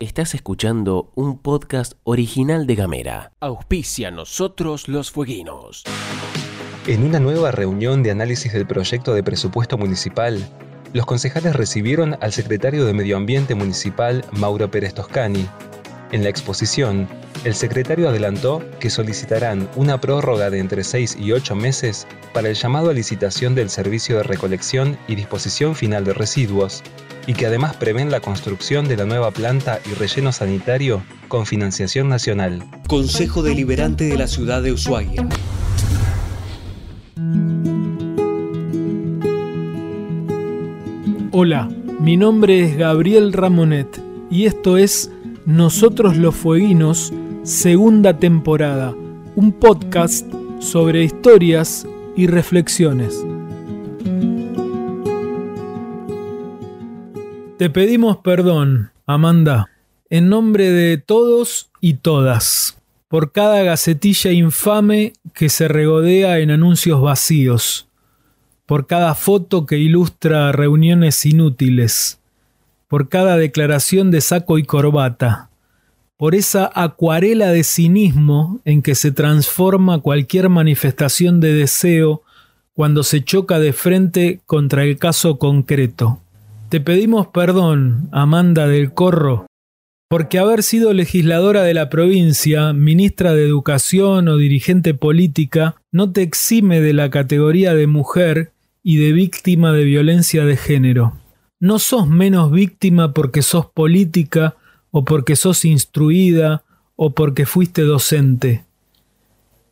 Estás escuchando un podcast original de Gamera. Auspicia nosotros los fueguinos. En una nueva reunión de análisis del proyecto de presupuesto municipal, los concejales recibieron al secretario de Medio Ambiente Municipal, Mauro Pérez Toscani. En la exposición, el secretario adelantó que solicitarán una prórroga de entre 6 y 8 meses para el llamado a licitación del servicio de recolección y disposición final de residuos, y que además prevén la construcción de la nueva planta y relleno sanitario con financiación nacional. Consejo Deliberante de la Ciudad de Ushuaia. Hola, mi nombre es Gabriel Ramonet y esto es Nosotros los Fueguinos, segunda temporada, un podcast sobre historias y reflexiones. Te pedimos perdón, Amanda, en nombre de todos y todas, por cada gacetilla infame que se regodea en anuncios vacíos, por cada foto que ilustra reuniones inútiles, por cada declaración de saco y corbata, por esa acuarela de cinismo en que se transforma cualquier manifestación de deseo cuando se choca de frente contra el caso concreto. Te pedimos perdón, Amanda del Corro, porque haber sido legisladora de la provincia, ministra de Educación o dirigente política no te exime de la categoría de mujer y de víctima de violencia de género. No sos menos víctima porque sos política o porque sos instruida o porque fuiste docente.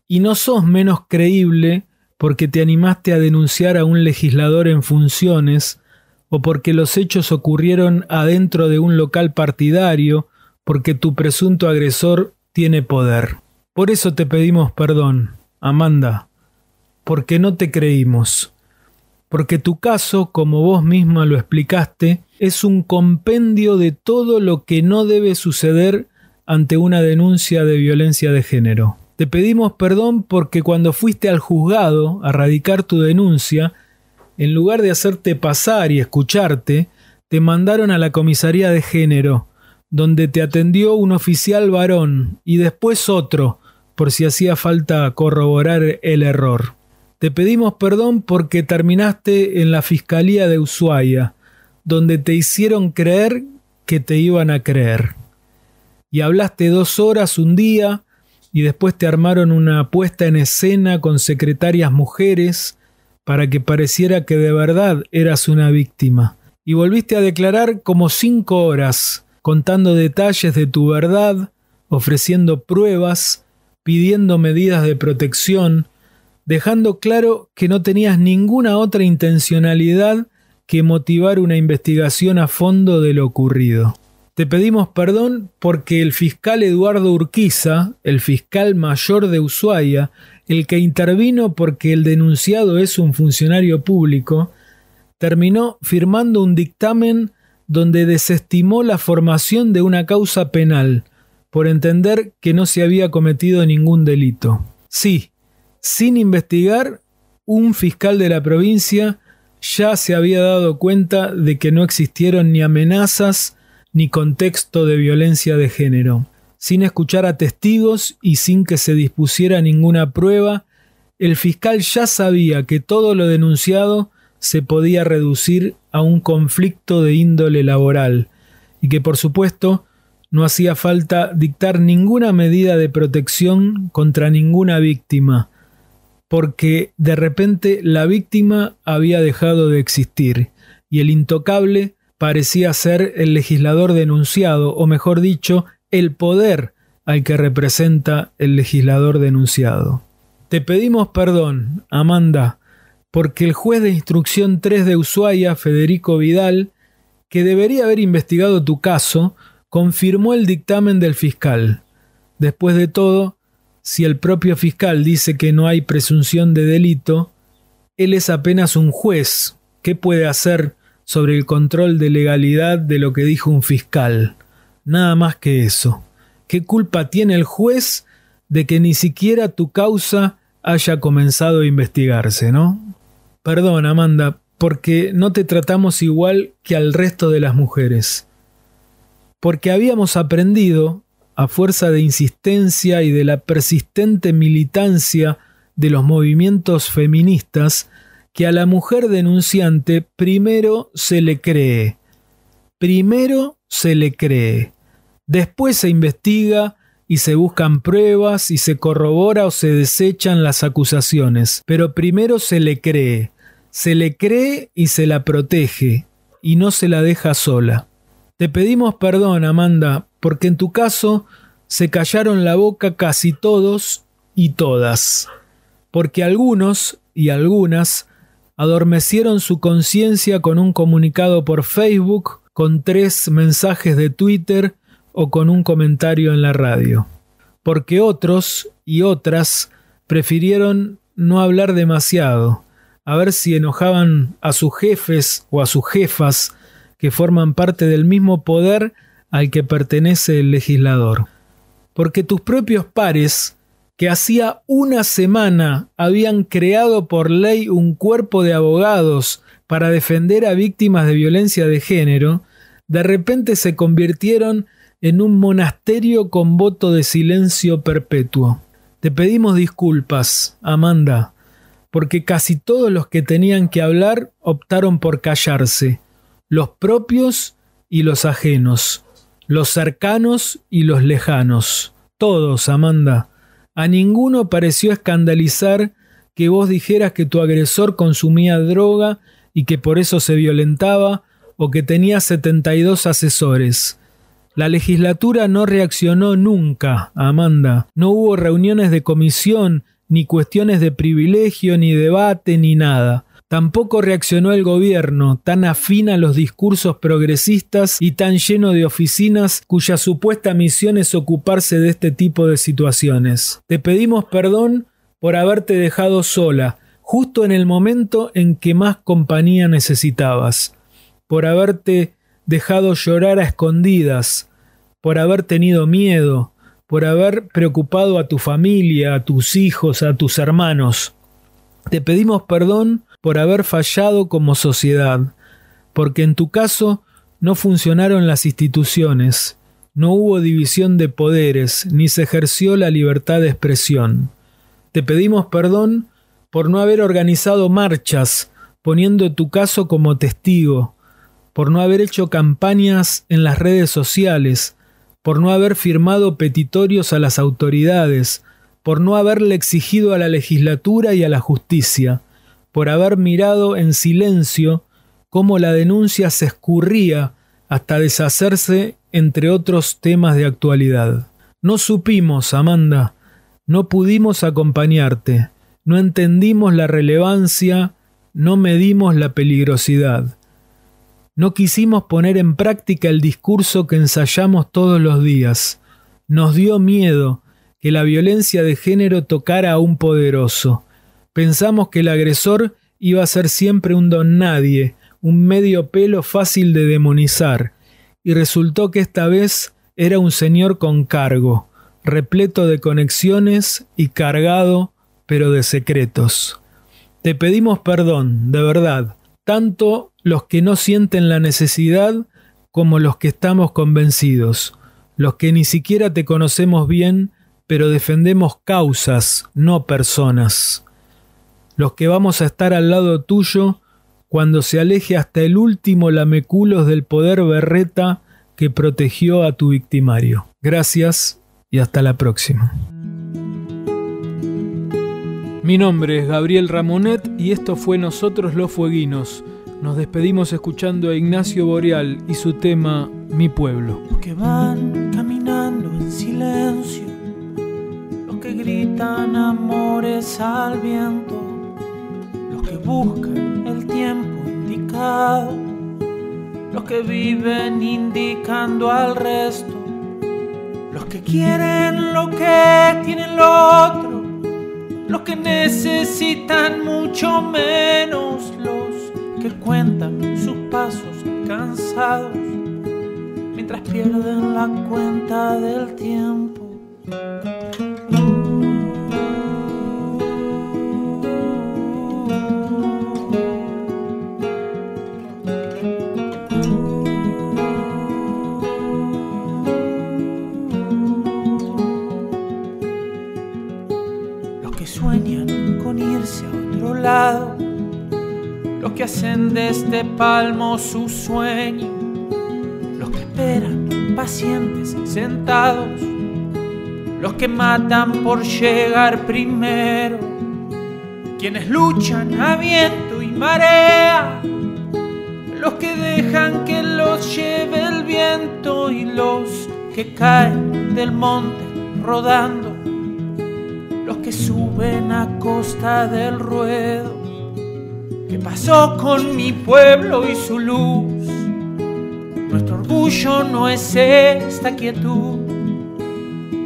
Y no sos menos creíble porque te animaste a denunciar a un legislador en funciones o porque los hechos ocurrieron adentro de un local partidario, porque tu presunto agresor tiene poder. Por eso te pedimos perdón, Amanda, porque no te creímos, porque tu caso, como vos misma lo explicaste, es un compendio de todo lo que no debe suceder ante una denuncia de violencia de género. Te pedimos perdón porque cuando fuiste al juzgado a radicar tu denuncia, en lugar de hacerte pasar y escucharte, te mandaron a la comisaría de género, donde te atendió un oficial varón y después otro, por si hacía falta corroborar el error. Te pedimos perdón porque terminaste en la Fiscalía de Ushuaia, donde te hicieron creer que te iban a creer. Y hablaste dos horas un día, y después te armaron una puesta en escena con secretarias mujeres, para que pareciera que de verdad eras una víctima. Y volviste a declarar como cinco horas, contando detalles de tu verdad, ofreciendo pruebas, pidiendo medidas de protección, dejando claro que no tenías ninguna otra intencionalidad que motivar una investigación a fondo de lo ocurrido. Te pedimos perdón porque el fiscal Eduardo Urquiza, el fiscal mayor de Ushuaia, el que intervino porque el denunciado es un funcionario público, terminó firmando un dictamen donde desestimó la formación de una causa penal por entender que no se había cometido ningún delito. Sí, sin investigar, un fiscal de la provincia ya se había dado cuenta de que no existieron ni amenazas ni contexto de violencia de género sin escuchar a testigos y sin que se dispusiera ninguna prueba, el fiscal ya sabía que todo lo denunciado se podía reducir a un conflicto de índole laboral y que por supuesto no hacía falta dictar ninguna medida de protección contra ninguna víctima, porque de repente la víctima había dejado de existir y el intocable parecía ser el legislador denunciado, o mejor dicho, el poder al que representa el legislador denunciado. Te pedimos perdón, Amanda, porque el juez de instrucción 3 de Ushuaia, Federico Vidal, que debería haber investigado tu caso, confirmó el dictamen del fiscal. Después de todo, si el propio fiscal dice que no hay presunción de delito, él es apenas un juez. ¿Qué puede hacer sobre el control de legalidad de lo que dijo un fiscal? Nada más que eso. ¿Qué culpa tiene el juez de que ni siquiera tu causa haya comenzado a investigarse, no? perdón, Amanda, porque no te tratamos igual que al resto de las mujeres. Porque habíamos aprendido, a fuerza de insistencia y de la persistente militancia de los movimientos feministas, que a la mujer denunciante primero se le cree. Primero se le cree. Después se investiga y se buscan pruebas y se corrobora o se desechan las acusaciones. Pero primero se le cree. Se le cree y se la protege y no se la deja sola. Te pedimos perdón, Amanda, porque en tu caso se callaron la boca casi todos y todas, porque algunos y algunas adormecieron su conciencia con un comunicado por Facebook, con tres mensajes de Twitter o con un comentario en la radio. Porque otros y otras prefirieron no hablar demasiado, a ver si enojaban a sus jefes o a sus jefas que forman parte del mismo poder al que pertenece el legislador. Porque tus propios pares que hacía una semana habían creado por ley un cuerpo de abogados para defender a víctimas de violencia de género, de repente se convirtieron en un monasterio con voto de silencio perpetuo. Te pedimos disculpas, Amanda, porque casi todos los que tenían que hablar optaron por callarse, los propios y los ajenos, los cercanos y los lejanos, todos, Amanda a ninguno pareció escandalizar que vos dijeras que tu agresor consumía droga y que por eso se violentaba o que tenía 72 asesores. La legislatura no reaccionó nunca, Amanda. No hubo reuniones de comisión, ni cuestiones de privilegio, ni debate, ni nada. Tampoco reaccionó el gobierno, tan afín a los discursos progresistas y tan lleno de oficinas cuya supuesta misión es ocuparse de este tipo de situaciones. Te pedimos perdón por haberte dejado sola, justo en el momento en que más compañía necesitabas, por haberte dejado llorar a escondidas, por haber tenido miedo, por haber preocupado a tu familia, a tus hijos, a tus hermanos. Te pedimos perdón por haber fallado como sociedad, porque en tu caso no funcionaron las instituciones, no hubo división de poderes, ni se ejerció la libertad de expresión. Te pedimos perdón por no haber organizado marchas, poniendo tu caso como testigo, por no haber hecho campañas en las redes sociales, por no haber firmado petitorios a las autoridades, por no haberle exigido a la legislatura y a la justicia, por haber mirado en silencio cómo la denuncia se escurría hasta deshacerse entre otros temas de actualidad. No supimos, Amanda, no pudimos acompañarte, no entendimos la relevancia, no medimos la peligrosidad. No quisimos poner en práctica el discurso que ensayamos todos los días. Nos dio miedo que la violencia de género tocara a un poderoso. Pensamos que el agresor iba a ser siempre un don nadie, un medio pelo fácil de demonizar, y resultó que esta vez era un señor con cargo, repleto de conexiones y cargado, pero de secretos. Te pedimos perdón, de verdad, tanto los que no sienten la necesidad como los que estamos convencidos, los que ni siquiera te conocemos bien, pero defendemos causas, no personas los que vamos a estar al lado tuyo cuando se aleje hasta el último lameculos del poder berreta que protegió a tu victimario. Gracias y hasta la próxima. Mi nombre es Gabriel Ramonet y esto fue Nosotros los Fueguinos. Nos despedimos escuchando a Ignacio Boreal y su tema Mi pueblo. Los que van caminando en silencio, los que gritan amores al viento buscan el tiempo indicado, los que viven indicando al resto, los que quieren lo que tienen lo otro, los que necesitan mucho menos, los que cuentan sus pasos cansados. Mientras pierden la cuenta del tiempo. con irse a otro lado, los que hacen de este palmo su sueño, los que esperan pacientes sentados, los que matan por llegar primero, quienes luchan a viento y marea, los que dejan que los lleve el viento y los que caen del monte rodando los que suben a costa del ruedo. ¿Qué pasó con mi pueblo y su luz? Nuestro orgullo no es esta quietud,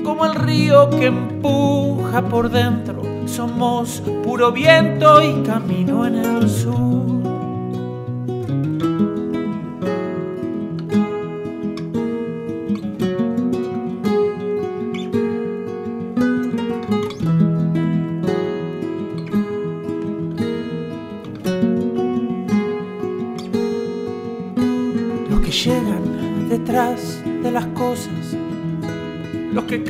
como el río que empuja por dentro. Somos puro viento y camino en el sur.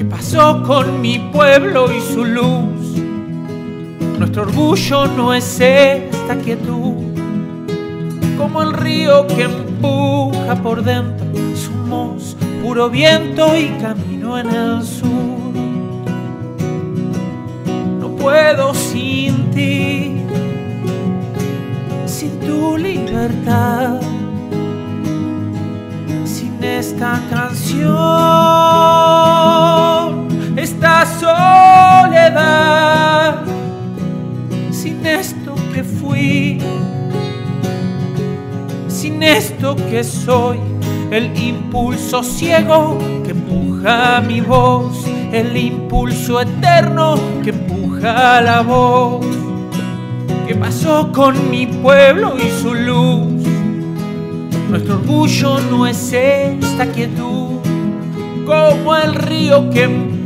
¿Qué pasó con mi pueblo y su luz? Nuestro orgullo no es esta quietud, como el río que empuja por dentro. Somos puro viento y camino en el sur. No puedo sin ti, sin tu libertad sin esta canción, esta soledad, sin esto que fui, sin esto que soy, el impulso ciego que empuja mi voz, el impulso eterno que empuja la voz. ¿Qué pasó con mi pueblo y su luz? Nuestro orgullo no es esta quietud, como el río que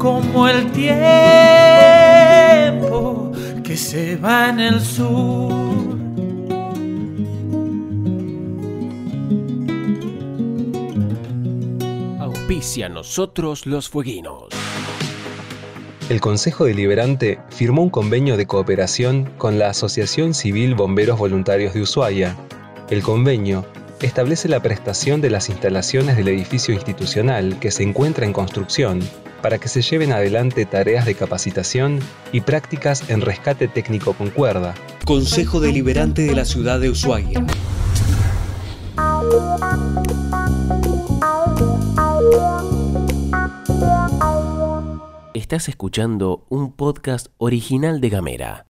como el tiempo que se va en el sur. Auspicia a nosotros los fueguinos. El Consejo Deliberante firmó un convenio de cooperación con la Asociación Civil Bomberos Voluntarios de Ushuaia. El convenio establece la prestación de las instalaciones del edificio institucional que se encuentra en construcción para que se lleven adelante tareas de capacitación y prácticas en rescate técnico con cuerda. Consejo Deliberante de la Ciudad de Ushuaia. Estás escuchando un podcast original de Gamera.